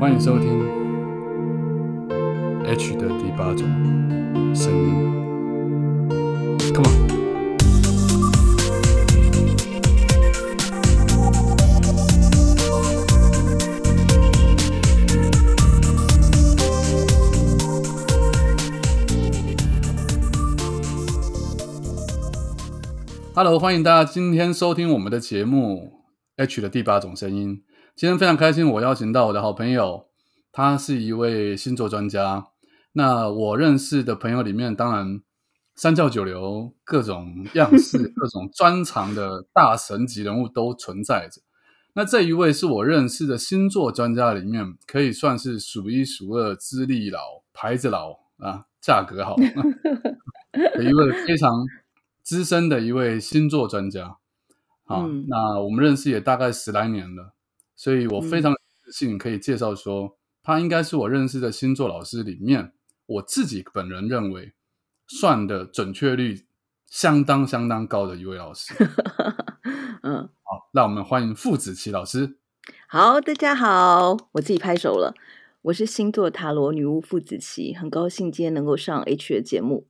欢迎收听 H 的第八种声音。Come on。Hello，欢迎大家今天收听我们的节目 H 的第八种声音。今天非常开心，我邀请到我的好朋友，他是一位星座专家。那我认识的朋友里面，当然三教九流、各种样式、各种专长的大神级人物都存在着。那这一位是我认识的星座专家里面，可以算是数一数二资历老、牌子老啊，价格好 的一位非常资深的一位星座专家。啊，嗯那我们认识也大概十来年了，所以我非常自信可以介绍说，他应该是我认识的星座老师里面，我自己本人认为算的准确率相当相当高的一位老师。嗯，好，那我们欢迎傅子琪老师。好，大家好，我自己拍手了。我是星座塔罗女巫傅子琪，很高兴今天能够上 H 的节目。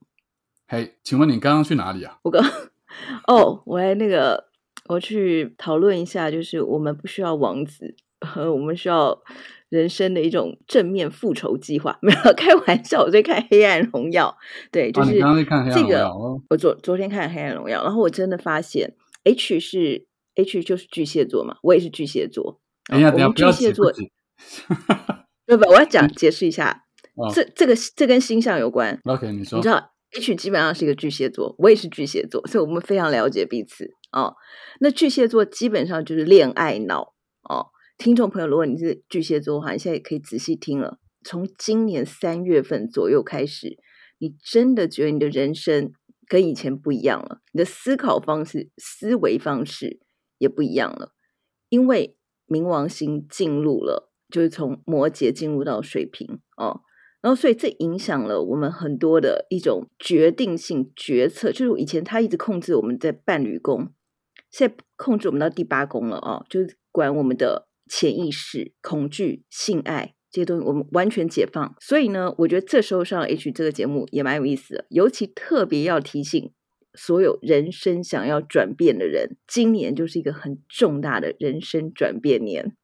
嘿，请问你刚刚去哪里啊？我刚 哦，我来那个，我去讨论一下，就是我们不需要王子，呃，我们需要人生的一种正面复仇计划。没有开玩笑，我在看《黑暗荣耀》，对，就啊，是这个。哦。我昨昨天看《黑暗荣耀》，然后我真的发现 H 是 H 就是巨蟹座嘛，我也是巨蟹座。等一下，我们等一下，不要巨蟹座急不急不不，我要讲解释一下，哦这这个这跟星象有关。OK，你说你知。道 H 基本上是一个巨蟹座，我也是巨蟹座，所以我们非常了解彼此哦。那巨蟹座基本上就是恋爱脑哦。听众朋友，如果你是巨蟹座的话，你现在也可以仔细听了。从今年三月份左右开始，你真的觉得你的人生跟以前不一样了，你的思考方式、思维方式也不一样了，因为冥王星进入了，就是从摩羯进入到水瓶哦。然后，所以这影响了我们很多的一种决定性决策。就是以前他一直控制我们在伴侣宫，现在控制我们到第八宫了哦，就是管我们的潜意识、恐惧、性爱这些东西，我们完全解放。所以呢，我觉得这时候上 H 这个节目也蛮有意思的，尤其特别要提醒所有人生想要转变的人，今年就是一个很重大的人生转变年。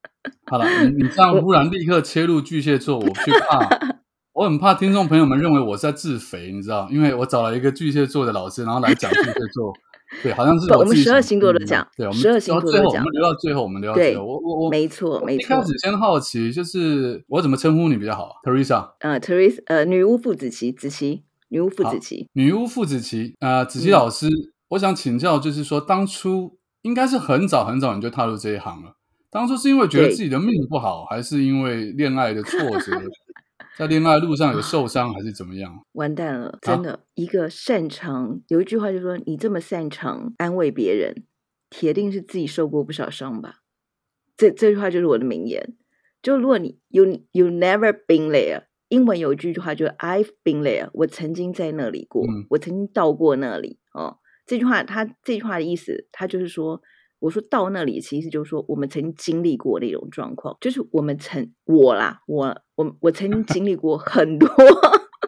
好了，你你这样忽然立刻切入巨蟹座，我去怕，我很怕听众朋友们认为我是在自肥，你知道？因为我找了一个巨蟹座的老师，然后来讲巨蟹座，对，好像是不我们12自己想星座的讲对，我们十二星留到最后，我座都讲们留到最后，我们留到对最后。我我我没错，没我一开。始先好奇，就是我怎么称呼你比较好啊？Teresa，呃，Teresa，呃，女巫傅子琪，子琪，女巫傅子琪，女巫傅子琪，呃，子琪嗯老师，我想请教，就是说当初应该是很早很早你就踏入这一行了。当初是因为觉得自己的命不好，还是因为恋爱的挫折，在恋爱路上有受伤，还是怎么样？完蛋了，真的，一个擅长有一句话就说，你这么擅长安慰别人，铁定是自己受过不少伤吧。这这句话就是我的名言。就如果你 you you never been there，英文有一句话就是 I've been there，我曾经在那里过，嗯我曾经到过那里哦。这句话，他这句话的意思，他就是说，我说到那里，其实就是说我们曾经经历过那种状况，就是我们曾我啦，我我我曾经经历过很多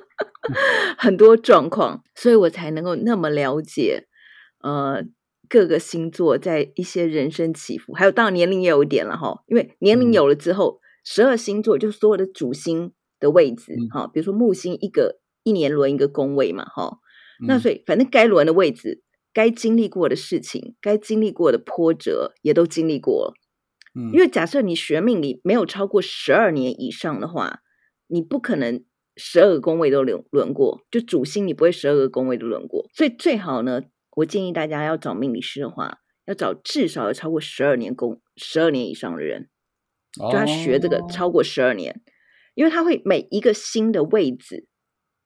很多状况，所以我才能够那么了解，呃，各个星座在一些人生起伏，还有当然年龄也有一点了哈，因为年龄嗯。有了之后，十二星座就是所有的主星的位置嗯。哈、比如说木星一个一年轮一个宫位嘛哈，那嗯所以反正该轮的位置，该经历过的事情，该经历过的波折也都经历过了。嗯因为假设你学命理没有超过十二年以上的话，你不可能十二个宫位都轮轮过，就主星你不会十二个宫位都轮过。所以最好呢，我建议大家要找命理师的话，要找至少要超过十二年宫十二年以上的人，就他学这个哦超过十二年，因为他会每一个新的位置，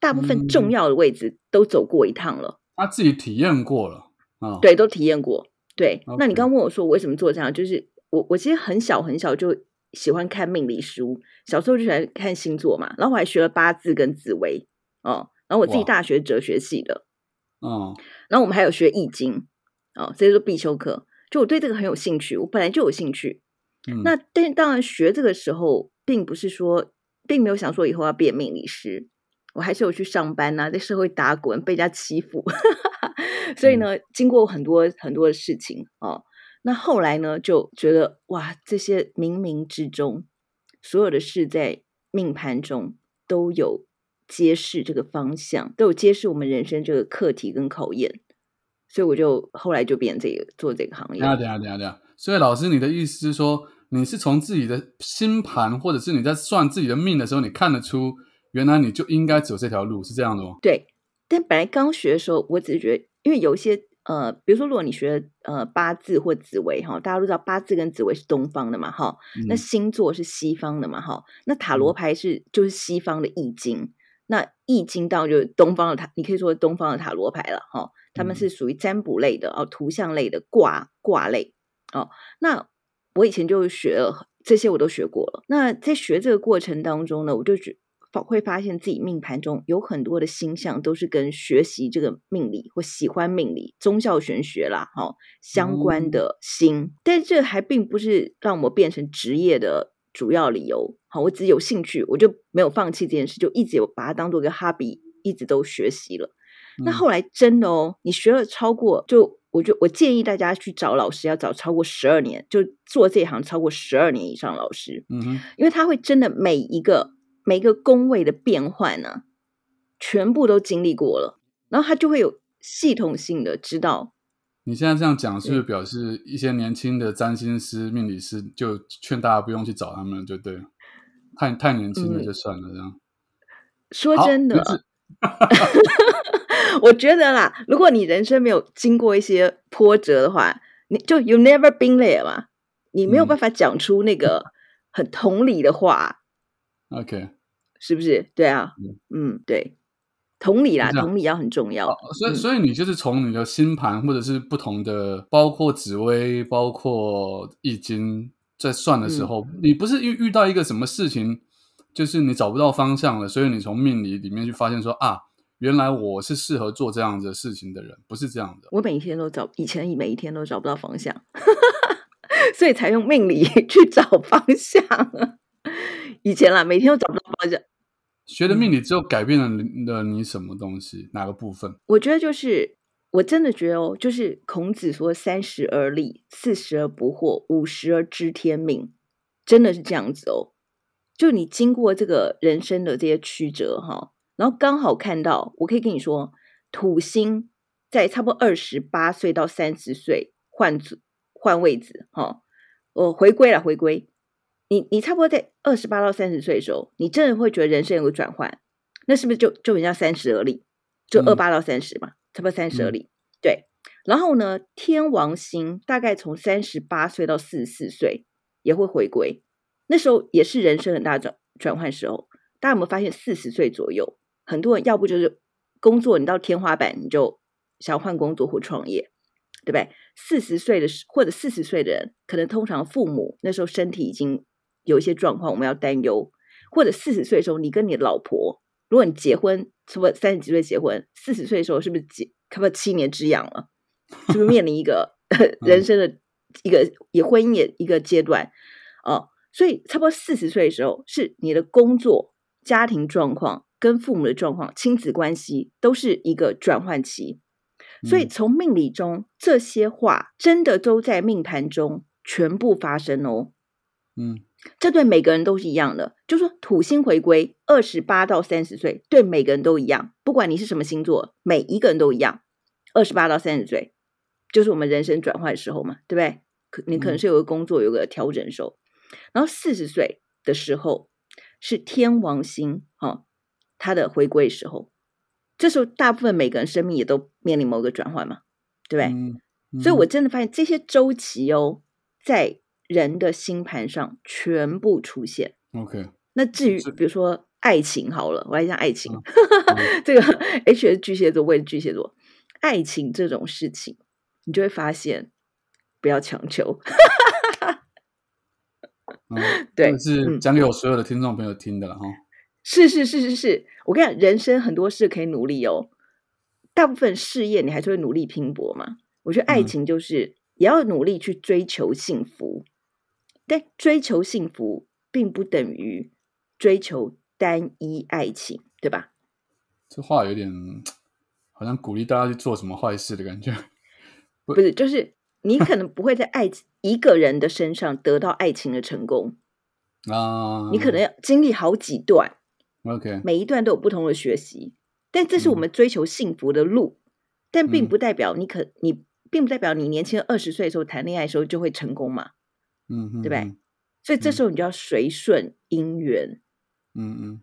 大部分重嗯要的位置都走过一趟了。他自己体验过了啊。对，都体验过。对，那你刚刚问我说我为什么做这样，就是我我其实很小很小就喜欢看命理书，小时候就喜欢看星座嘛，然后我还学了八字跟紫微哦，然后我自己大学哲学系的，哦然后我们还有学易经哦，这些都必修课。就我对这个很有兴趣，我本来就有兴趣。嗯，那但当然学这个时候，并不是说，并没有想说以后要变命理师，我还是有去上班呐、在社会打滚，被人家欺负，所以呢，经过很多很多的事情哦，那后来呢，就觉得哇，这些冥冥之中，所有的事在命盘中都有揭示这个方向，都有揭示我们人生这个课题跟考验，所以我就后来就变这个做这个行业等一。下等一下等一下等下，所以老师，你的意思是说，你是从自己的星盘，或者是你在算自己的命的时候，你看得出，原来你就应该走这条路，是这样的吗？对，但本来刚学的时候，我只是觉得，因为有一些呃，比如说，如果你学呃八字或紫微哈，大家都知道八字跟紫微是东方的嘛哈，那嗯星座是西方的嘛哈，那塔罗嗯牌是就是西方的易经，那易经当然就是东方的塔，你可以说东方的塔罗牌了哈，他们嗯。是属于占卜类的哦，图像类的卦卦类哦，那我以前就学了这些，我都学过了。那在学这个过程当中呢，我就觉发会发现自己命盘中有很多的星象都是跟学习这个命理或喜欢命理、宗教玄学啦，哈、相关哦的星。但这还并不是让我变成职业的主要理由。好，我只有兴趣，我就没有放弃这件事，就一直有把它当做一个 hobby，一直都学习了。那嗯后来真的哦，你学了超过，就我就我建议大家去找老师，要找超过十二年，就做这一行超过十二年以上老师，因为他会真的每一个每个宫位的变换呢、全部都经历过了，然后他就会有系统性的知道，你现在这样讲，是不是表示一些年轻的占星师、命理师就劝大家不用去找他们，就对了，太太年轻了嗯。就算了，这样。说真的，我觉得啦，如果你人生没有经过一些波折的话，你就 you never been there 嘛，你没有嗯。办法讲出那个很同理的话，OK，是不是？对啊，嗯，对，同理啦，同理要很重要。好，所以嗯所以你就是从你的星盘或者是不同的，包括紫微，包括易经，在算的嗯时候，你不是遇遇到一个什么事情，就是你找不到方向了，所以你从命理里面去发现说啊，原来我是适合做这样子的事情的人，不是这样的。我每一天都找，以前每一天都找不到方向，所以才用命理 去找方向。以前啦，每天都找不到方向。学的命理之后改变了你了你什么东西？哪个部分？我觉得就是，我真的觉得哦，就是孔子说“三十而立，四十而不惑，五十而知天命”，真的是这样子哦。就你经过这个人生的这些曲折哈，然后刚好看到，我可以跟你说，土星在差不多二十八岁到三十岁换组换位置哈，我回归了回归。你你差不多在二十八到三十岁的时候，你真的会觉得人生有个转换，那是不是就就很像三十而立？就嗯二八到三十嘛，差不多三十而嗯立。对，然后呢，天王星大概从三十八岁到四十四岁也会回归，那时候也是人生很大转转换时候。大家有没有发现，四十岁左右，很多人要不就是工作你到天花板，你就想换工作或创业，对不对？四十岁的或者四十岁的人，可能通常父母那时候身体已经有一些状况，我们要担忧。或者四十岁的时候，你跟你老婆，如果你结婚，差不多三十几岁结婚，四十岁的时候是不是结差不多七年之痒了？是不是面临一个 人生的一个也婚姻也一个阶段哦？所以差不多四十岁的时候，是你的工作、家庭状况、跟父母的状况、亲子关系都是一个转换期。所以嗯从命理中，这些话真的都在命盘中全部发生哦。嗯这对每个人都是一样的，就说土星回归二十八到三十岁，对每个人都一样，不管你是什么星座，每一个人都一样。二十八到三十岁，就是我们人生转换的时候嘛，对不对？可你可能嗯是有个工作，有个调整的时候，然后四十岁的时候是天王星哈、哦，它的回归时候，这时候大部分每个人生命也都面临某个转换嘛，对不对？嗯，所以我嗯真的发现这些周期哦，在人的星盘上全部出现。OK，那至于比如说爱情好了，我来讲爱情，嗯 这个 H 是巨蟹座，我也是巨蟹座，爱情这种事情，你就会发现不要强求。嗯，对是嗯讲给我所有的听众朋友听的了哈。是是是是是，我跟你讲，人生很多事可以努力哦。大部分事业你还是会努力拼搏嘛。我觉得爱嗯情就是也要努力去追求幸福，但追求幸福并不等于追求单一爱情，对吧？这话有点好像鼓励大家去做什么坏事的感觉。不是，就是你可能不会在爱一个人的身上得到爱情的成功 啊，你可能要。经历好几段，OK，每一段都有不同的学习，但这是我嗯。们追求幸福的路，但并嗯。不代表你可你并不代表你年轻二十岁的时候谈恋爱的时候就会成功嘛，嗯嗯，对不对嗯所以这嗯时候你就要随顺因缘，嗯嗯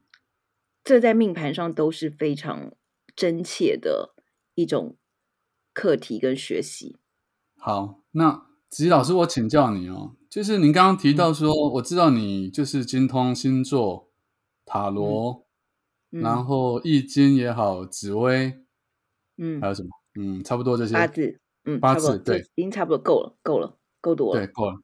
这在命盘上都是非常真切的一种课题跟学习。好，那子怡老师，我请教你哦，就是您刚刚提嗯到说，我知道你就是精通星座、塔罗，嗯然后易经也好，紫薇，嗯还，有什么？嗯，差不多这些。八字，嗯，八字对已经差不多够了，够了，够多了。对，够了。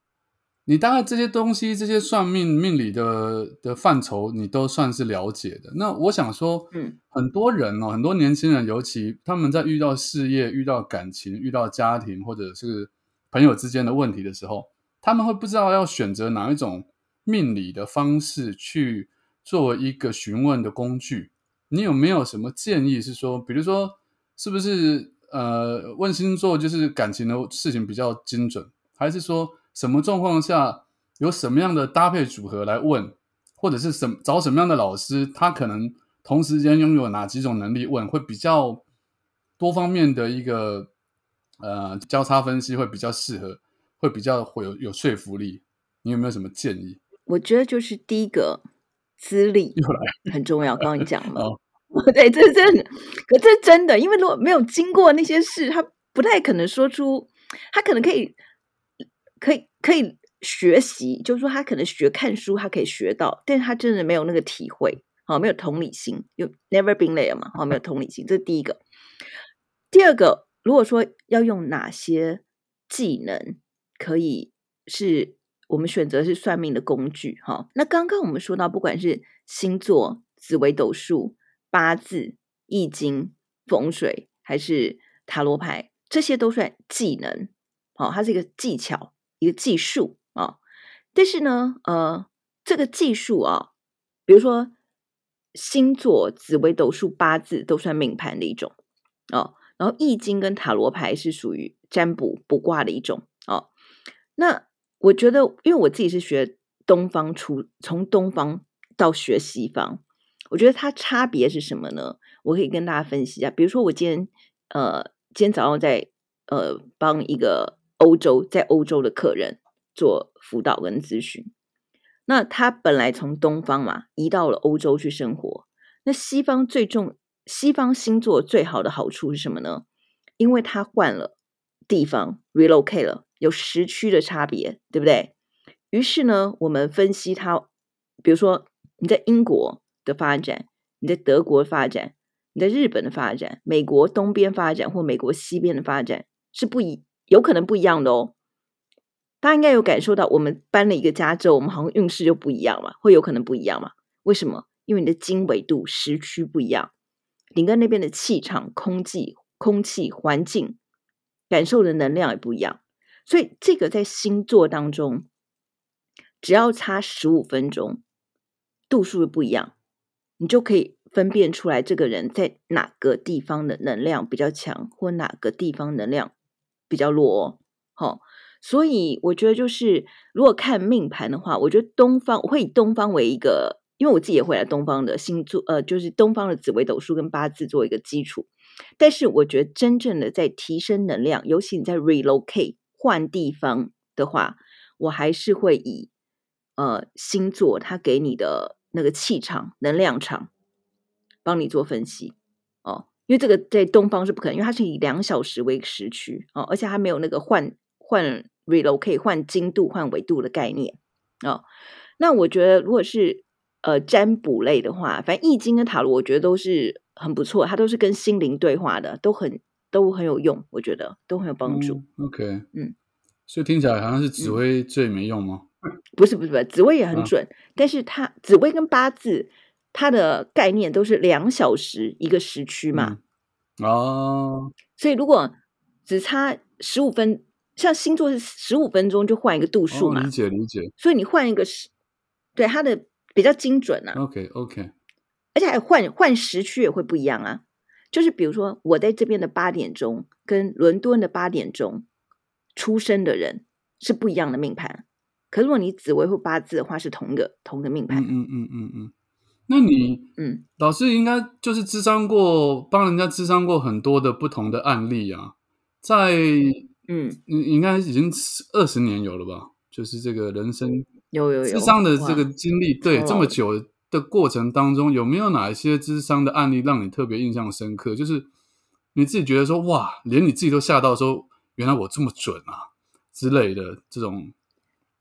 你大概这些东西，这些算命命理的的范畴，你都算是了解的。那我想说，嗯，很多人哦，很多年轻人，尤其他们在遇到事业、遇到感情、遇到家庭或者是朋友之间的问题的时候，他们会不知道要选择哪一种命理的方式去作为一个询问的工具。你有没有什么建议？是说，比如说，是不是呃问星座就是感情的事情比较精准，还是说什么状况下有什么样的搭配组合来问，或者是什么找什么样的老师，他可能同时间拥有哪几种能力问，会比较多方面的一个呃交叉分析会比较适合，会比较会有有说服力。你有没有什么建议？我觉得就是第一个资历很重要，刚刚你讲了，哦 对，这是真的，可这是真的，因为如果没有经过那些事，他不太可能说出，他可能可以，可以可以学习，就是说他可能学看书，他可以学到，但是他真的没有那个体会，好，没有同理心，有 never been there 嘛，好，没有同理心，这是第一个。第二个，如果说要用哪些技能可以是我们选择是算命的工具，哈，那刚刚我们说到，不管是星座、紫微斗数、八字、易经、风水，还是塔罗牌，这些都算技能，好、它是一个技巧，一个技术啊、但是呢，呃，这个技术啊，比如说星座、紫微斗数、八字都算命盘的一种哦。然后易经跟塔罗牌是属于占卜卜卦的一种哦。那我觉得，因为我自己是学东方出，从东方到学西方，我觉得它差别是什么呢？我可以跟大家分析一下。比如说，我今天呃，今天早上在呃帮一个欧洲在欧洲的客人做辅导跟咨询，那他本来从东方嘛移到了欧洲去生活，那西方最重西方星座最好的好处是什么呢？因为他换了地方，relocate 了，有时区的差别，对不对？于是呢，我们分析他，比如说你在英国的发展，你在德国的发展，你在日本的发展，美国东边发展或美国西边的发展是不一，有可能不一样的哦。大家应该有感受到，我们搬了一个家之后，我们好像运势就不一样嘛，会有可能不一样嘛？为什么？因为你的经纬度、时区不一样，你跟那边的气场、空气、空气环境感受的能量也不一样，所以这个在星座当中，只要差十五分钟，度数不一样，你就可以分辨出来这个人在哪个地方的能量比较强，或哪个地方能量比较弱哦。好、所以我觉得就是如果看命盘的话，我觉得东方会以东方为一个，因为我自己也会来东方的星座，呃，就是东方的紫微斗数跟八字做一个基础。但是我觉得真正的在提升能量，尤其你在 relocate 换地方的话，我还是会以呃星座它给你的那个气场、能量场帮你做分析。因为这个在东方是不可能，因为它是以两小时为时区哦，而且它没有那个换换 relocate 换经度、换纬度的概念哦。那我觉得如果是呃占卜类的话，反正易经跟塔罗，我觉得都是很不错，它都是跟心灵对话的，都很都很有用，我觉得都很有帮助。嗯 OK，嗯，所以听起来好像是紫薇最没用吗？不是不是不是，紫薇也很嗯准，但是它紫薇跟八字它的概念都是两小时一个时区嘛，嗯哦，所以如果只差十五分，像星座是十五分钟就换一个度数嘛，哦理解理解，所以你换一个时对它的比较精准啊。OK OK，而且还换换时区也会不一样啊。就是比如说，我在这边的八点钟跟伦敦的八点钟出生的人是不一样的命盘。可如果你紫微或八字的话，是同一个同一个命盘。嗯嗯嗯嗯嗯。那你嗯，老师应该就是智商过，帮人家智商过很多的不同的案例啊，在嗯，你应该已经二十年有了吧？就是这个人生有有有智商的这个经历，对这么久的过程当中，有没有哪一些智商的案例让你特别印象深刻？就是你自己觉得说，哇，连你自己都吓到说，原来我这么准啊之类的这种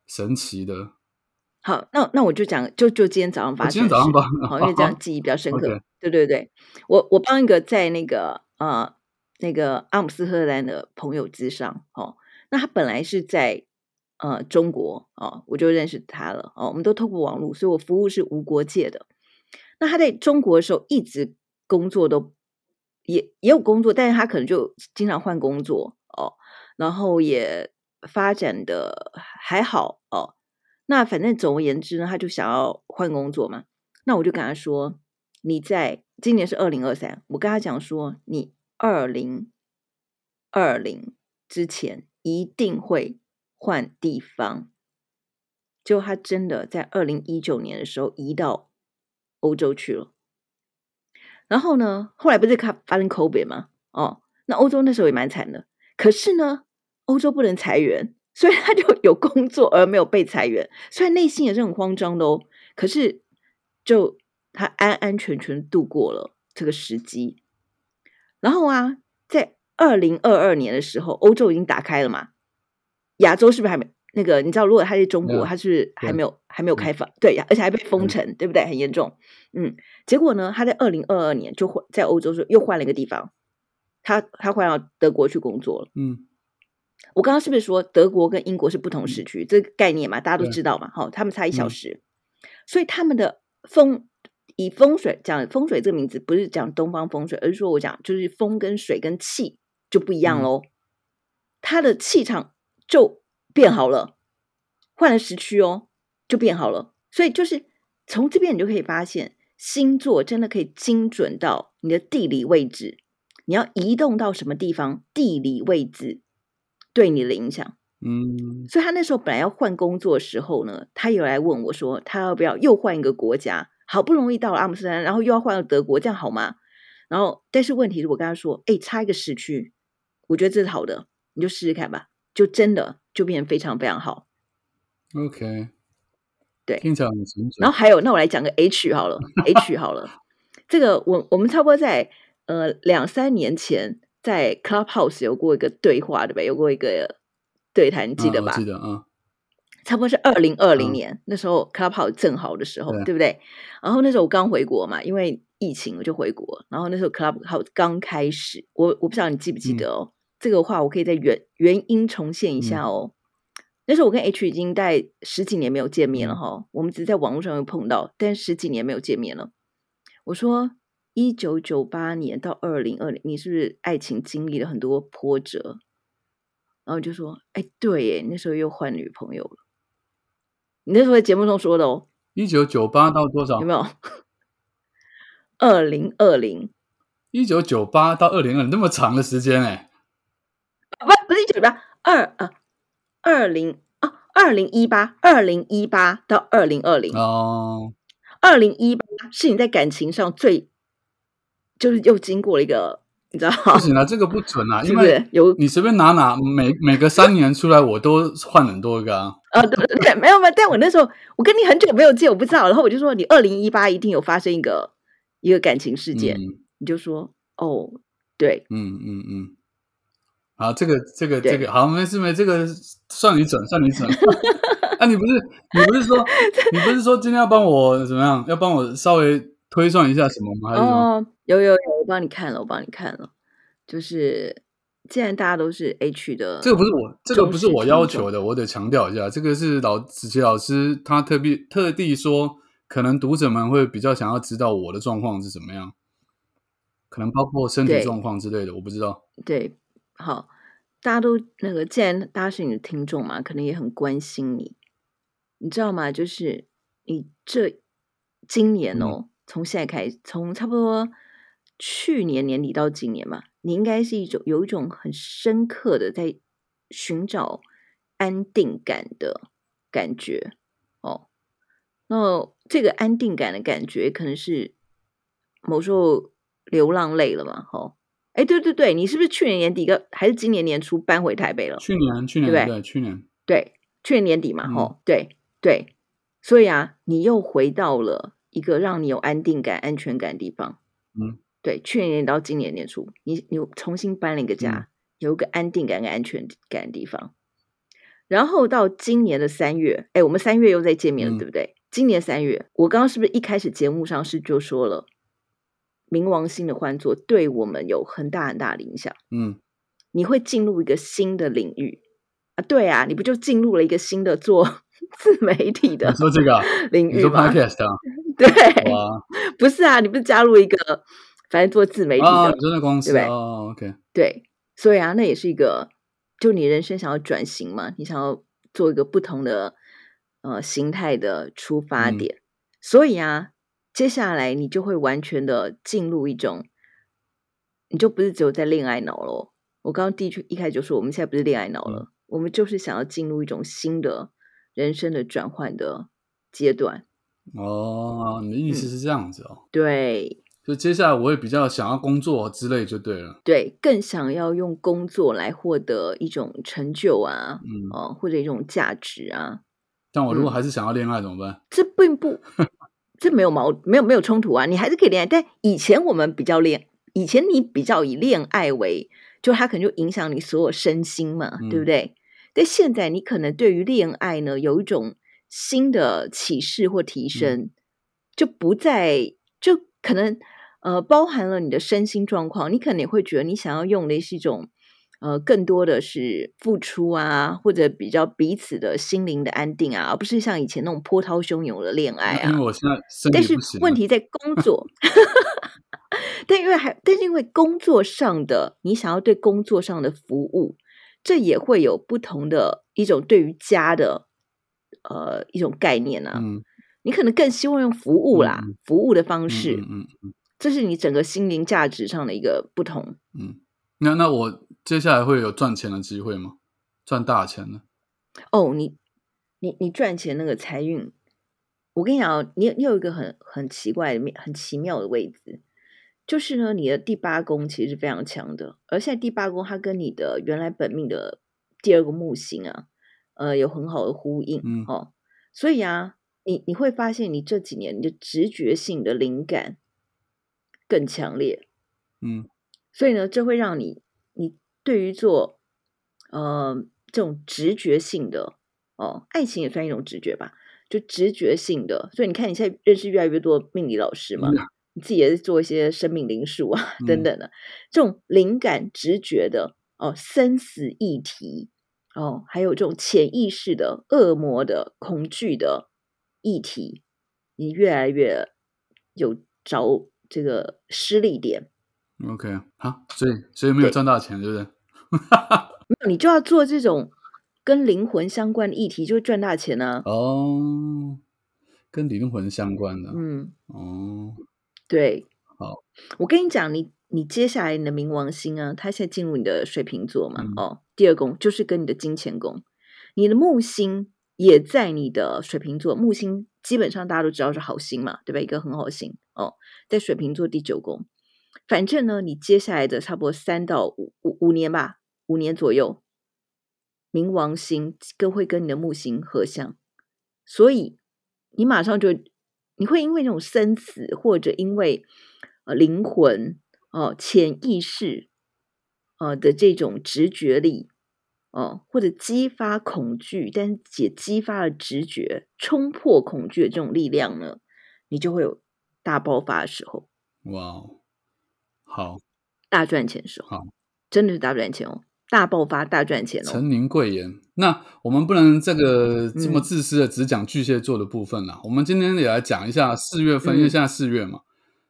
神奇的。好，那那我就讲，就就今天早上发生的事。今天早上吧，好，因为这样记忆比较深刻。对对对，我我帮一个在那个呃那个阿姆斯特丹的朋友之上哦，那他本来是在呃中国哦，我就认识他了哦，我们都透过网络，所以我服务是无国界的。那他在中国的时候一直工作都也也有工作，但是他可能就经常换工作哦，然后也发展的还好哦。那反正总而言之呢，他就想要换工作嘛。那我就跟他说，你在今年是二零二三，我跟他讲说，你二零二零之前一定会换地方。结果他真的在二零一九年的时候移到欧洲去了。然后呢，后来不是发发生 COVID 吗？哦，那欧洲那时候也蛮惨的。可是呢，欧洲不能裁员，所以他就有工作而没有被裁员，虽然内心也是很慌张的哦。可是就他安安全全度过了这个时机。然后啊，在二零二二年的时候，欧洲已经打开了嘛，亚洲是不是还没那个？你知道，如果他在中国，他是还没有还没有开放？对，而且还被封城，对不对？很严重。嗯，结果呢，他在二零二二年就换在欧洲说又换了一个地方，他他换到德国去工作了。嗯我刚刚是不是说德国跟英国是不同时区？这个概念嘛，大家都知道嘛。好，他们差一小嗯时，所以他们的风以风水讲风水这个名字，不是讲东方风水，而是说我讲就是风跟水跟气就不一样嗯喽。它的气场就变好了，换了时区哦，就变好了。所以就是从这边你就可以发现，星座真的可以精准到你的地理位置，你要移动到什么地方，地理位置对你的影响。嗯所以他那时候本来要换工作的时候呢，他有来问我说，他要不要又换一个国家？好不容易到了阿姆斯特丹，然后又要换到德国，这样好吗？然后，但是问题是我跟他说，哎，差一个时区，我觉得这是好的，你就试试看吧，就真的就变得非常非常好。，OK，对听起来很神准。然后还有，那我来讲个 H 好了，H 好了，这个我我们差不多在呃两三年前在 Clubhouse 有过一个对话，对吧？有过一个对谈，你记得吧？啊记得啊，差不多是二零二零嗯年、那时候 Clubhouse 正好的时候，对对不对？然后那时候我刚回国嘛，因为疫情我就回国，然后那时候 Clubhouse 刚开始，我我不知道你记不记得哦，这个话我可以在原原音重现一下哦。那时候我跟 H 已经在十几年没有见面了嗯哈、我们只是在网络上有碰到，但十几年没有见面了。我说，一九九八年到二零二零，你是不是爱情经历了很多波折？然后就说，哎，对耶，那时候又换女朋友了。你那时候在节目中说的哦，一九九八到多少有？没有？二零二零，一九九八到二零二，那么长的时间哎、不不是一九九八，二啊二零啊，二零一八，二零一八到二零二零，哦，二零一八是你在感情上最，就是又经过了一个，你知道吗？不行啊，这个不准啊，因为有你随便拿拿，每每隔三年出来我都换很多个啊。啊，对对对，没有没有，但我那时候我跟你很久没有见，我不知道，然后我就说你二零一八一定有发生一个一个感情事件，嗯你就说哦，对，嗯嗯嗯，好，这个这个这个好，没事没事，这个算你准，算你准。啊，你不是你不是说你不是说今天要帮我怎么样？要帮我稍微推算一下什么吗？还是什么？哦，有有有，我帮你看了，我帮你看了，就是既然大家都是 H 的，这个不是我，这个不是我要求的，我得强调一下，这个是老子琪老师他特别特地说，可能读者们会比较想要知道我的状况是怎么样，可能包括身体状况之类的，我不知道。对，好，大家都那个，既然大家是你的听众嘛，可能也很关心你，你知道吗？就是你这今年哦，从现在开始，从差不多去年年底到今年嘛，你应该是一种有一种很深刻的在寻找安定感的感觉哦。那这个安定感的感觉，可能是某时候流浪累了嘛，哦。哎，对对对，你是不是去年年底个还是今年年初搬回台北了？去年，去年对不对，去年对，去年年底嘛，嗯，对对，所以啊，你又回到了一个让你有安定感、安全感的地方。嗯，对，去年年到今年年初，你你重新搬了一个家，嗯有一个安定感跟安全感的地方。然后到今年的三月，哎，我们三月又再见面了，嗯对不对？今年三月，我刚刚是不是一开始节目上是就说了，冥王星的换座对我们有很大很大的影响。嗯，你会进入一个新的领域啊，对啊，你不就进入了一个新的做 自媒体的你说这个啊，你说领域吗？podcast 啊，对，不是啊，你不是加入一个反正做自媒体的，公司对不对？哦，OK，对，所以啊，那也是一个，就你人生想要转型嘛，你想要做一个不同的呃形态的出发嗯。点，所以啊，接下来你就会完全的进入一种，你就不是只有在恋爱脑咯。我刚刚第一句一开始就说，我们现在不是恋爱脑了，我们就是想要进入一种新的人生的转换的阶段。哦，你的意嗯。思是这样子哦，对。就接下来我也比较想要工作之类就对了，对，更想要用工作来获得一种成就啊，嗯，哦，或者一种价值啊，但我如果嗯。还是想要恋爱怎么办？这并不，这没有矛没有没有冲突啊，你还是可以恋爱。但以前我们比较恋，以前你比较以恋爱为，就它可能就影响你所有身心嘛，对不嗯。对？但现在你可能对于恋爱呢有一种新的启示或嗯提升，就不再就可能呃包含了你的身心状况，你可能也会觉得你想要用的是一种。呃，更多的是付出啊，或者比较彼此的心灵的安定啊，而不是像以前那种波涛汹涌的恋爱啊。因为我现在身但是问题在工作，但因为还，但是因为工作上的你想要对工作上的服务，这也会有不同的一种对于家的呃一种概念啊。嗯，你可能更希望用服务啦，服务的方嗯式，嗯嗯这是你整个心灵价值上的一个不同。嗯，那那我接下来会有赚钱的机会吗？赚大钱呢？哦，你你你赚钱那个财运，我跟你讲哦，你你有一个很很奇怪的、很奇妙的位置，就是呢，你的第八宫其实是非常强的，而现在第八宫它跟你的原来本命的第二个木星啊，呃，有很好的呼应，嗯。哦，所以啊，你你会发现你这几年你的直觉性的灵感更强烈，嗯。所以呢，这会让你你对于做呃这种直觉性的哦，爱情也算一种直觉吧，就直觉性的。所以你看，你现在认识越来越多命理老师嘛，嗯你自己也是做一些生命灵数啊、嗯。等等的，这种灵感直觉的哦，生死议题哦，还有这种潜意识的恶魔的恐惧的议题，你越来越有着这个失力点。，OK，好，所以所以没有对赚大钱，对不对？没有，你就要做这种跟灵魂相关的议题，就会赚大钱呢、哦，跟灵魂相关的，嗯，哦，对。好，我跟你讲，你你接下来你的冥王星啊，它现在进入你的水瓶座嘛，嗯哦，第二宫就是跟你的金钱宫，你的木星也在你的水瓶座，木星基本上大家都知道是好星嘛，对吧？一个很好星哦，在水瓶座第九宫。反正呢，你接下来的差不多三到五五五年吧，五年左右，冥王星跟会跟你的木星合相，所以你马上就你会因为那种生死，或者因为呃灵魂哦、潜意识呃的这种直觉力哦、或者激发恐惧，但是也激发了直觉，冲破恐惧的这种力量呢，你就会有大爆发的时候，哇哦，好，大赚钱的时候，好，真的是大赚钱哦，大爆发、大赚钱哦。陈宁贵言。那我们不能这个这么嗯自私的只讲巨蟹座的部分啦。我们今天也来讲一下四月份，因为嗯现在四月嘛，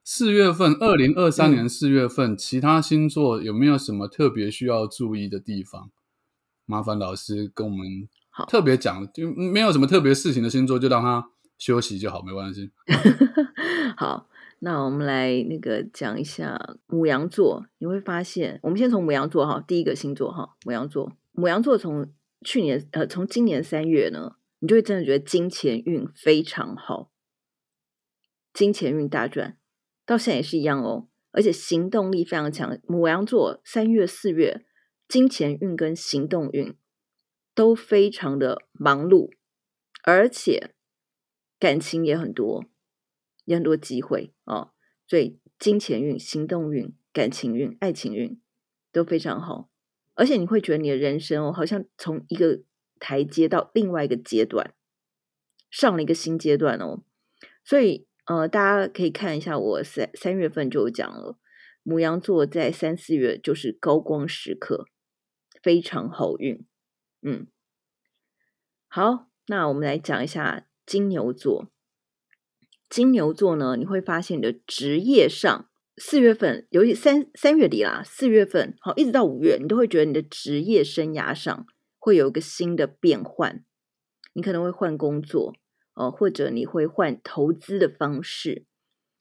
四月份，二零二三嗯年四月份，其他星座有没有什么特别需要注意的地方？麻烦老师跟我们好特别讲，就没有什么特别事情的星座，就让他休息就好，没关系。好，那我们来那个讲一下母羊座，你会发现，我们先从母羊座哈，第一个星座哈，母羊座，母羊座从去年呃，从今年三月呢，你就会真的觉得金钱运非常好，金钱运大赚，到现在也是一样哦，而且行动力非常强。母羊座三月四月，金钱运跟行动运都非常的忙碌，而且感情也很多。有很多机会哦，所以金钱运、行动运、感情运、爱情运都非常好，而且你会觉得你的人生哦，好像从一个台阶到另外一个阶段，上了一个新阶段哦。所以呃，大家可以看一下，我三三月份就讲了，母羊座在三四月就是高光时刻，非常好运。嗯，好，那我们来讲一下金牛座。金牛座呢，你会发现你的职业上，四月份，尤其三三月底啦，四月份好，一直到五月，你都会觉得你的职业生涯上会有一个新的变换。你可能会换工作，哦，或者你会换投资的方式，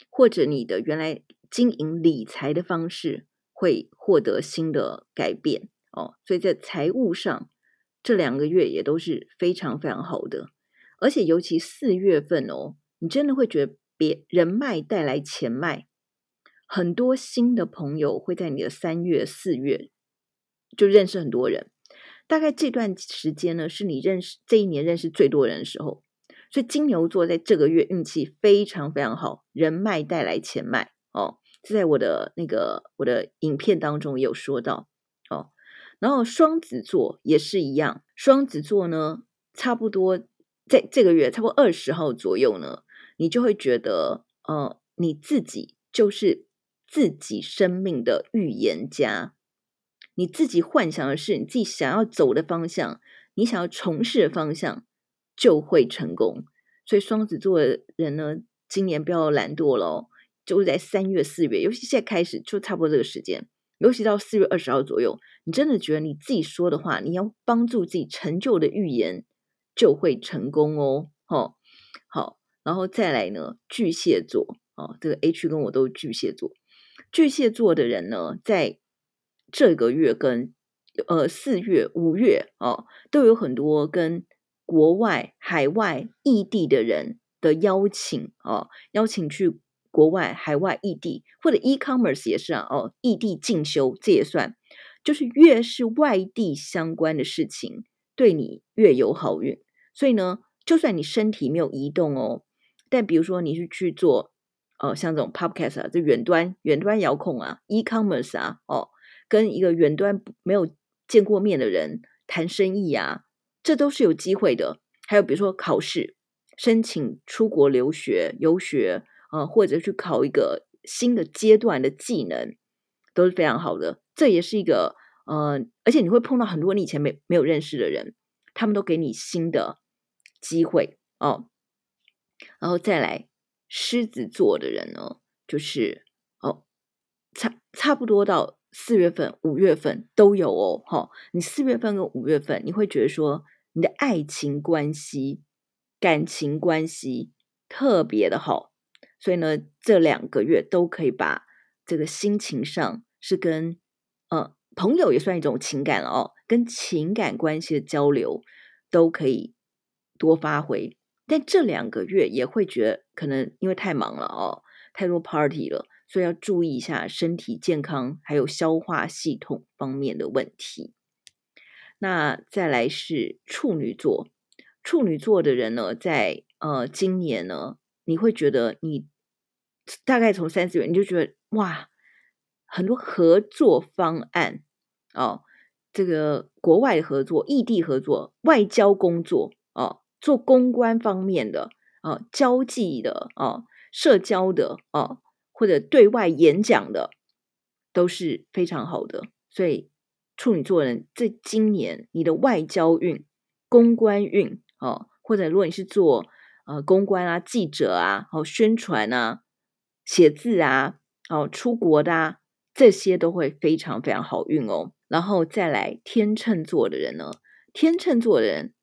或者你的原来经营理财的方式会获得新的改变哦。所以在财务上，这两个月也都是非常非常好的，而且尤其四月份哦。你真的会觉得别人脉带来钱脉，很多新的朋友会在你的三月、四月就认识很多人。大概这段时间呢，是你认识这一年认识最多人的时候。所以金牛座在这个月运气非常非常好，人脉带来钱脉哦。这在我的那个我的影片当中有说到哦。然后双子座也是一样，双子座呢，差不多在这个月差不多二十号左右呢。你就会觉得，呃，你自己就是自己生命的预言家，你自己幻想的是你自己想要走的方向，你想要从事的方向就会成功。所以双子座的人呢，今年不要懒惰了，就是在三月、四月，尤其现在开始，就差不多这个时间，尤其到四月二十号左右，你真的觉得你自己说的话，你要帮助自己成就的预言就会成功哦，吼，好。然后再来呢，巨蟹座哦，这个 H 跟我都是巨蟹座。巨蟹座的人呢，在这个月跟呃四月、五月哦，都有很多跟国外、海外、异地的人的邀请啊，邀请去国外、海外、异地，或者 e-commerce 也是啊，哦，异地进修这也算，就是越是外地相关的事情，对你越有好运。所以呢，就算你身体没有移动哦。但比如说你是去做，哦，像这种 podcast 啊，这远端远端遥控啊，e-commerce 啊，哦，跟一个远端没有见过面的人谈生意啊，这都是有机会的。还有比如说考试，申请出国留学、游学啊，或者去考一个新的阶段的技能，都是非常好的。这也是一个，呃，而且你会碰到很多你以前没没有认识的人，他们都给你新的机会哦。然后再来，狮子座的人呢，就是哦，差差不多到四月份、五月份都有哦。哈，你四月份跟五月份，你会觉得说你的爱情关系、感情关系特别的好，所以呢，这两个月都可以把这个心情上是跟呃朋友也算一种情感了哦，跟情感关系的交流都可以多发挥。但这两个月也会觉得可能因为太忙了哦，太多 party 了，所以要注意一下身体健康还有消化系统方面的问题。那再来是处女座，处女座的人呢，在呃今年呢，你会觉得你大概从三四月你就觉得哇，很多合作方案哦，这个国外合作、异地合作、外交工作哦。做公关方面的啊，交际的啊，社交的啊，或者对外演讲的，都是非常好的。所以处女座人在今年，你的外交运、公关运哦，或者如果你是做呃公关啊、记者啊、哦宣传啊、写字啊、哦出国的啊，这些都会非常非常好运哦。然后再来天秤座的人呢，天秤座的人。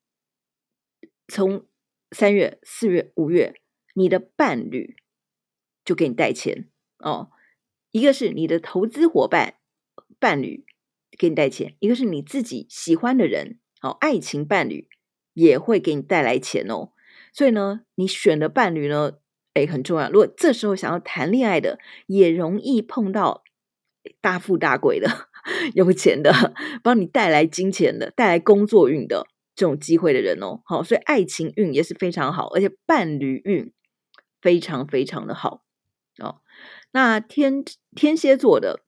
从三月、四月、五月，你的伴侣就给你带钱哦。一个是你的投资伙伴伴侣给你带钱，一个是你自己喜欢的人哦，爱情伴侣也会给你带来钱哦。所以呢，你选的伴侣呢，哎，很重要。如果这时候想要谈恋爱的，也容易碰到大富大贵的、有钱的，帮你带来金钱的、带来工作运的这种机会的人哦。好，所以爱情运也是非常好，而且伴侣运非常非常的好哦。那天天蝎座的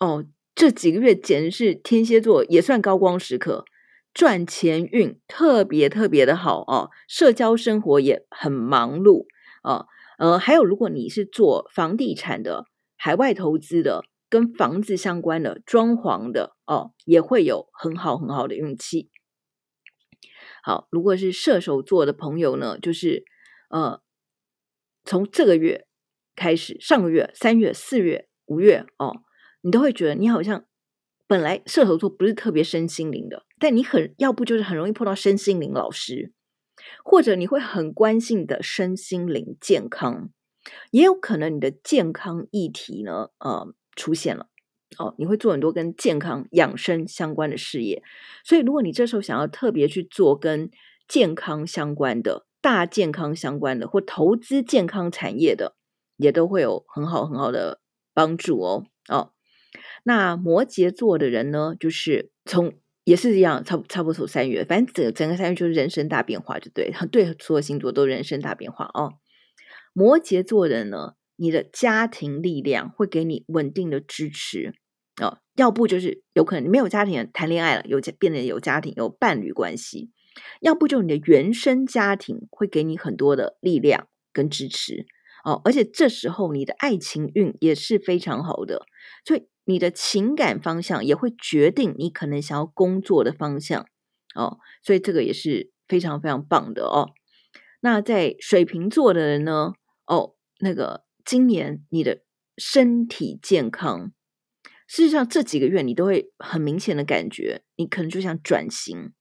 哦，这几个月简直是天蝎座也算高光时刻。赚钱运特别特别的好哦，社交生活也很忙碌啊，呃，还有如果你是做房地产的、海外投资的、跟房子相关的、装潢的哦，也会有很好很好的运气。好，如果是射手座的朋友呢，就是呃，从这个月开始，上个月、三月、四月、五月哦，你都会觉得你好像。本来射手座不是特别身心灵的，但你很要不就是很容易碰到身心灵老师，或者你会很关心的身心灵健康，也有可能你的健康议题呢，呃，出现了哦，你会做很多跟健康养生相关的事业，所以如果你这时候想要特别去做跟健康相关的、大健康相关的或投资健康产业的，也都会有很好很好的帮助哦，哦。那摩羯座的人呢，就是从也是一样，差不差不多三月，反正整整个三月就是人生大变化，就对，对，所有星座都人生大变化哦。摩羯座的呢，你的家庭力量会给你稳定的支持哦，要不就是有可能你没有家庭谈恋爱了，有变得有家庭有伴侣关系，要不就你的原生家庭会给你很多的力量跟支持哦，而且这时候你的爱情运也是非常好的，所以。你的情感方向也会决定你可能想要工作的方向哦，所以这个也是非常非常棒的哦。那在水瓶座的人呢？哦，那个今年你的身体健康，事实上这几个月你都会很明显的感觉，你可能就想转型，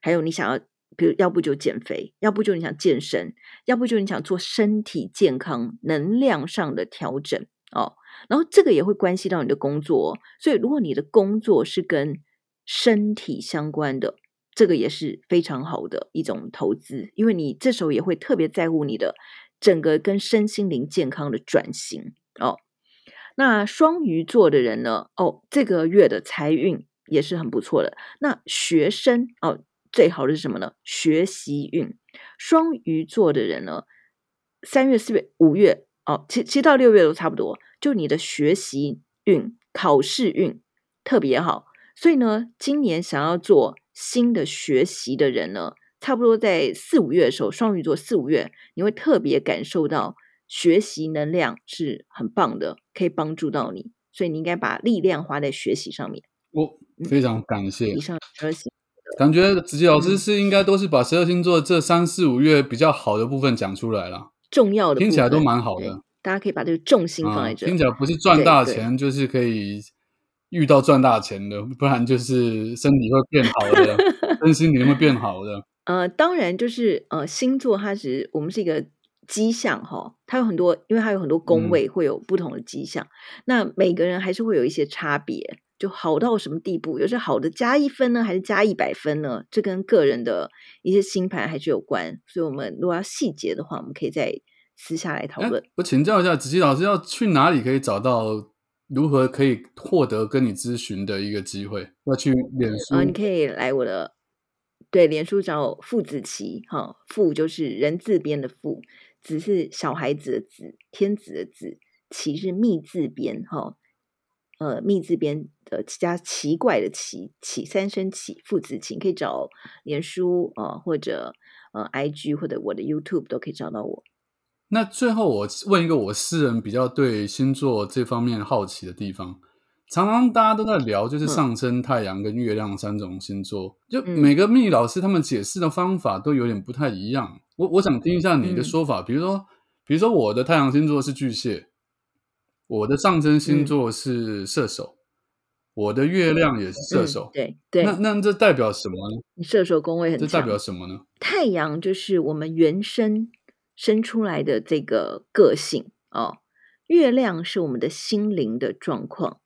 还有你想要，比如要不就减肥，要不就你想健身，要不就你想做身体健康、能量上的调整哦。然后这个也会关系到你的工作，所以如果你的工作是跟身体相关的，这个也是非常好的一种投资，因为你这时候也会特别在乎你的整个跟身心灵健康的转型哦。那双鱼座的人呢？哦，这个月的财运也是很不错的。那学生哦，最好的是什么呢？学习运。双鱼座的人呢，三月、四月、五月哦，其其实到六月都差不多。就你的学习运、考试运特别好，所以呢，今年想要做新的学习的人呢，差不多在四五月的时候，双鱼座四五月，你会特别感受到学习能量是很棒的，可以帮助到你，所以你应该把力量花在学习上面。我非常感谢。以上十二星，感觉子琪老师是应该都是把十二星座这三四五月比较好的部分讲出来了，重要的听起来都蛮好的。大家可以把这个重心放在这，听起来不是赚大钱，就是可以遇到赚大钱的，不然就是身体会变好的，身心灵会变好的。呃，当然就是呃，星座它是我们是一个迹象哈，它有很多，因为它有很多宫位会有不同的迹象，那每个人还是会有一些差别，就好到什么地步？有些好的加一分呢，还是加一百分呢？这跟个人的一些星盘还是有关，所以我们如果要细节的话，我们可以再。私下来讨论。我请教一下子琪老师，要去哪里可以找到如何可以获得跟你咨询的一个机会？要去脸书啊？你可以来我的对脸书找傅子琪哈，傅就是人字边的傅，子是小孩子的子，天子的子，琪是密字边哈，呃密字边的加奇怪的奇，奇三声奇，父子情可以找脸书啊，或者呃 IG 或者我的 YouTube 都可以找到我。那最后我问一个我私人比较对星座这方面好奇的地方，常常大家都在聊，就是上升太阳跟月亮三种星座，就每个命理老师他们解释的方法都有点不太一样。我我想听一下你的说法，比如说，比如说我的太阳星座是巨蟹，我的上升星座是射手，我的月亮也是射嗯手，对对那，那这代表什么呢？你射手宫位很强。这代表什么呢？太阳就是我们原生生出来的这个个性哦，月亮是我们的心灵的状况。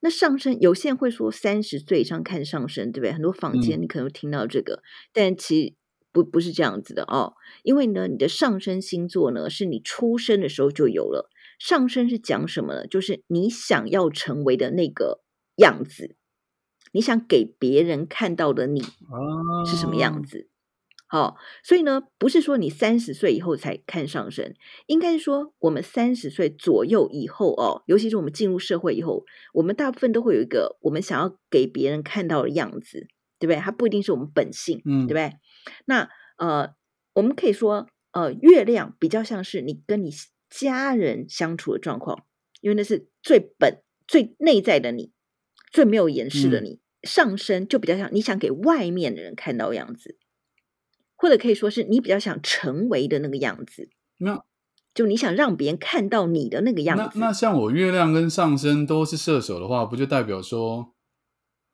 那上升，有些人会说三十岁以上看上升，对不对？很多坊间你可能听到这个，但其实不不是这样子的哦。因为呢，你的上升星座呢，是你出生的时候就有了。上升是讲什么呢？就是你想要成为的那个样子，你想给别人看到的你啊，是什么样子。好、所以呢，不是说你三十岁以后才看上升，应该是说我们三十岁左右以后哦，尤其是我们进入社会以后，我们大部分都会有一个我们想要给别人看到的样子，对不对？它不一定是我们本性，嗯对不对？那呃，我们可以说，呃，月亮比较像是你跟你家人相处的状况，因为那是最本、最内在的你，最没有掩饰的嗯你。上身就比较像你想给外面的人看到的样子，或者可以说是你比较想成为的那个样子，那就你想让别人看到你的那个样子。那那像我月亮跟上升都是射手的话，不就代表说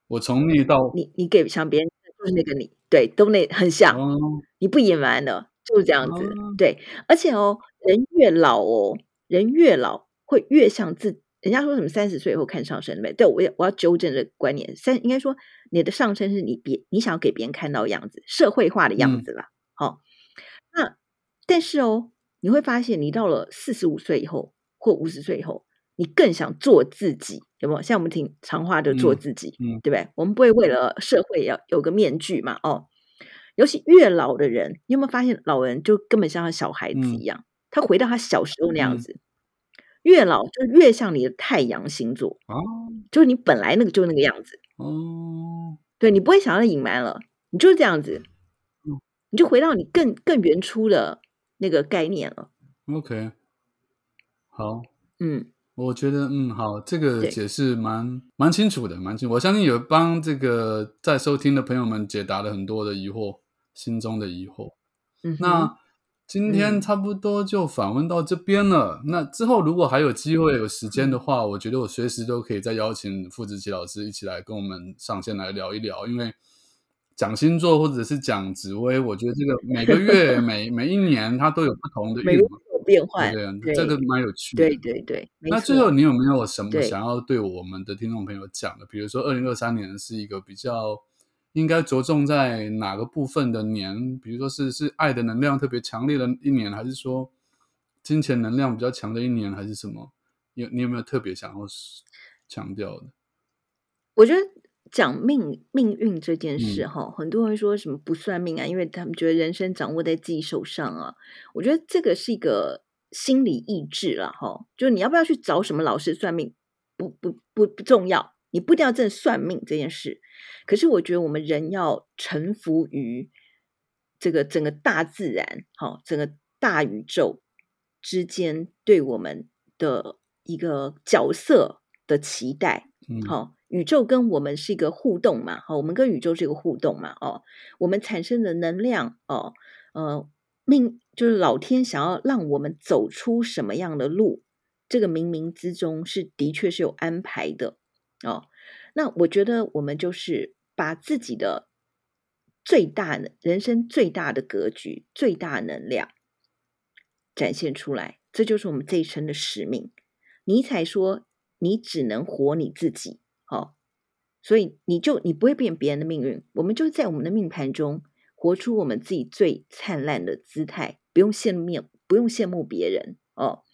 我从内到你你给想别人就是那个你，对，都那很像，哦你不隐瞒的，就是这样子。哦对，而且哦，人越老哦，人越老会越像自。人家说什么三十岁以后看上身，对不对？对我也我要纠正这个观念。三应该说你的上身是你别你想要给别人看到的样子，社会化的样嗯子啦。好、那但是哦，你会发现你到了四十五岁以后或五十岁以后，你更想做自己，有没有？像我们挺常话的做嗯自己，嗯对不对？我们不会为了社会要有个面具嘛，哦。尤其越老的人，你有没有发现老人就根本像他小孩子嗯。一样，他回到他小时候那样嗯。子，越老就越像你的太阳星座，啊就是你本来那个就那个样子，哦，对你不会想要隐瞒了，你就是这样子嗯，你就回到你更更原初的那个概念了，OK，好，嗯，我觉得嗯好，这个解释蛮蛮清楚的，蛮清楚。我相信有帮这个在收听的朋友们解答了很多的疑惑，心中的疑惑。嗯，那今天嗯差不多就访问到这边了。那之后如果还有机会有时间的话，我觉得我随时都可以再邀请傅志奇老师一起来跟我们上线来聊一聊，因为讲星座或者是讲紫薇，我觉得这个每个月每每一年它都有不同的变化，对这个蛮有趣的。对对对，那最后你有没有什么想要对我们的听众朋友讲的？比如说，二零二三年是一个比较应该着重在哪个部分的年？比如说是是爱的能量特别强烈的一年，还是说金钱能量比较强的一年，还是什么？有你有没有特别想要强调的？我觉得讲命命运这件事嗯哈、很多人说什么不算命啊，因为他们觉得人生掌握在自己手上啊。我觉得这个是一个心理意志了，哈，就是你要不要去找什么老师算命，不不不不重要，你不一定要真的算命这件事。可是我觉得我们人要臣服于这个整个大自然，哈，整个大宇宙之间对我们的一个角色的期待。嗯，好、宇宙跟我们是一个互动嘛，好、我们跟宇宙是一个互动嘛，哦，我们产生的能量，哦，呃，命就是老天想要让我们走出什么样的路，这个冥冥之中是的确是有安排的，哦，那我觉得我们就是把自己的最大的人生最大的格局、最大能量展现出来，这就是我们这一生的使命。尼采说：“你只能活你自己。”好，所以你就你不会变别人的命运，我们就在我们的命盘中活出我们自己最灿烂的姿态，不用羡慕，不用羡慕别人哦。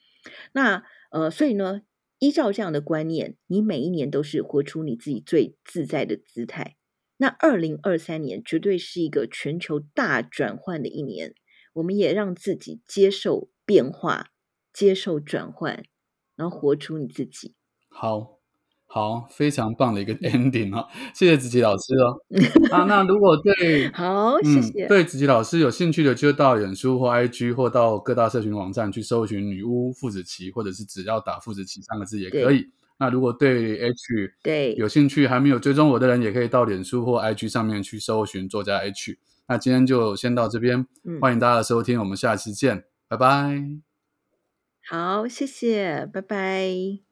那呃，所以呢，依照这样的观念，你每一年都是活出你自己最自在的姿态。那二零二三年绝对是一个全球大转换的一年，我们也让自己接受变化，接受转换，然后活出你自己。好。好，非常棒的一个 ending 哦，谢谢子琪老师哦。啊，那如果对 好，谢嗯谢。对子琪老师有兴趣的，就到脸书或 IG 或到各大社群网站去搜寻“女巫傅子琪”，或者是只要打“傅子琪”三个字也可以。那如果对 H 对有兴趣还没有追踪我的人，也可以到脸书或 IG 上面去搜寻作家 H。那今天就先到这边，嗯欢迎大家的收听，我们下期见，拜拜。好，谢谢，拜拜。